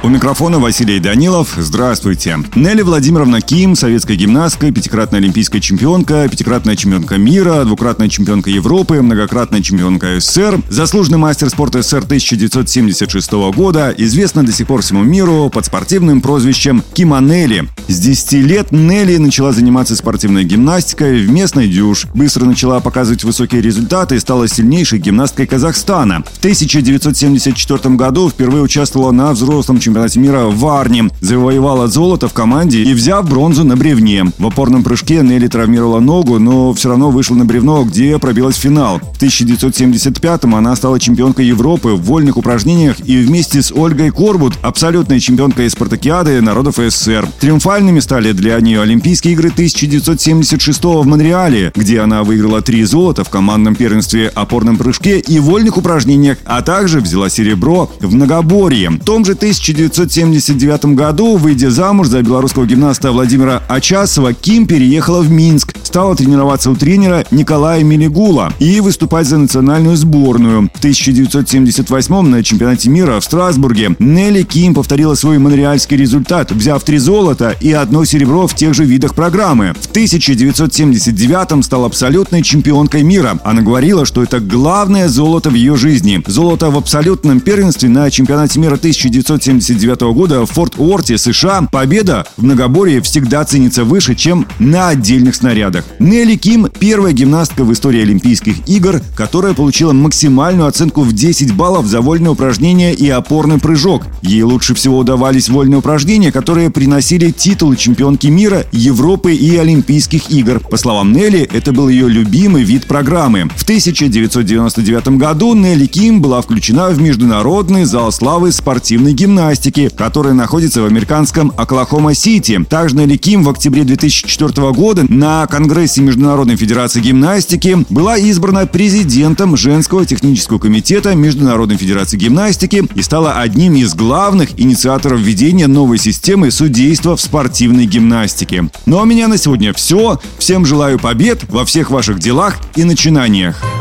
У микрофона Василий Данилов. Здравствуйте. Нелли Владимировна Ким, советская гимнастка, пятикратная олимпийская чемпионка, пятикратная чемпионка мира, двукратная чемпионка Европы, многократная чемпионка СССР, заслуженный мастер спорта СССР 1976 года, известна до сих пор всему миру под спортивным прозвищем Кима Нелли. С 10 лет Нелли начала заниматься спортивной гимнастикой в местной дюш. Быстро начала показывать высокие результаты и стала сильнейшей гимнасткой Казахстана. В 1974 году впервые участвовала на взрослом чемпионате мира в Варне. Завоевала золото в команде и взяв бронзу на бревне. В опорном прыжке Нелли травмировала ногу, но все равно вышла на бревно, где пробилась в финал. В 1975-м она стала чемпионкой Европы в вольных упражнениях и вместе с Ольгой Корбут абсолютной чемпионкой спартакиады народов СССР. Триумфальными стали для нее Олимпийские игры 1976 в Монреале, где она выиграла три золота в командном первенстве опорном прыжке и вольных упражнениях, а также взяла серебро в многоборье. В том же 19 1979 году, выйдя замуж за белорусского гимнаста Владимира Ачасова, Ким переехала в Минск, стала тренироваться у тренера Николая Мелигула и выступать за национальную сборную. В 1978 на чемпионате мира в Страсбурге Нелли Ким повторила свой монреальский результат, взяв три золота и одно серебро в тех же видах программы. В 1979 стала абсолютной чемпионкой мира. Она говорила, что это главное золото в ее жизни. Золото в абсолютном первенстве на чемпионате мира 1979 1979 года в Форт Уорте, США, победа в многоборье всегда ценится выше, чем на отдельных снарядах. Нелли Ким – первая гимнастка в истории Олимпийских игр, которая получила максимальную оценку в 10 баллов за вольное упражнение и опорный прыжок. Ей лучше всего удавались вольные упражнения, которые приносили титулы чемпионки мира, Европы и Олимпийских игр. По словам Нелли, это был ее любимый вид программы. В 1999 году Нелли Ким была включена в Международный зал славы спортивной гимнастики гимнастики, который находится в американском Оклахома-Сити. Также Нелли Ким в октябре 2004 года на Конгрессе Международной Федерации Гимнастики была избрана президентом Женского технического комитета Международной Федерации Гимнастики и стала одним из главных инициаторов введения новой системы судейства в спортивной гимнастике. Ну а у меня на сегодня все. Всем желаю побед во всех ваших делах и начинаниях.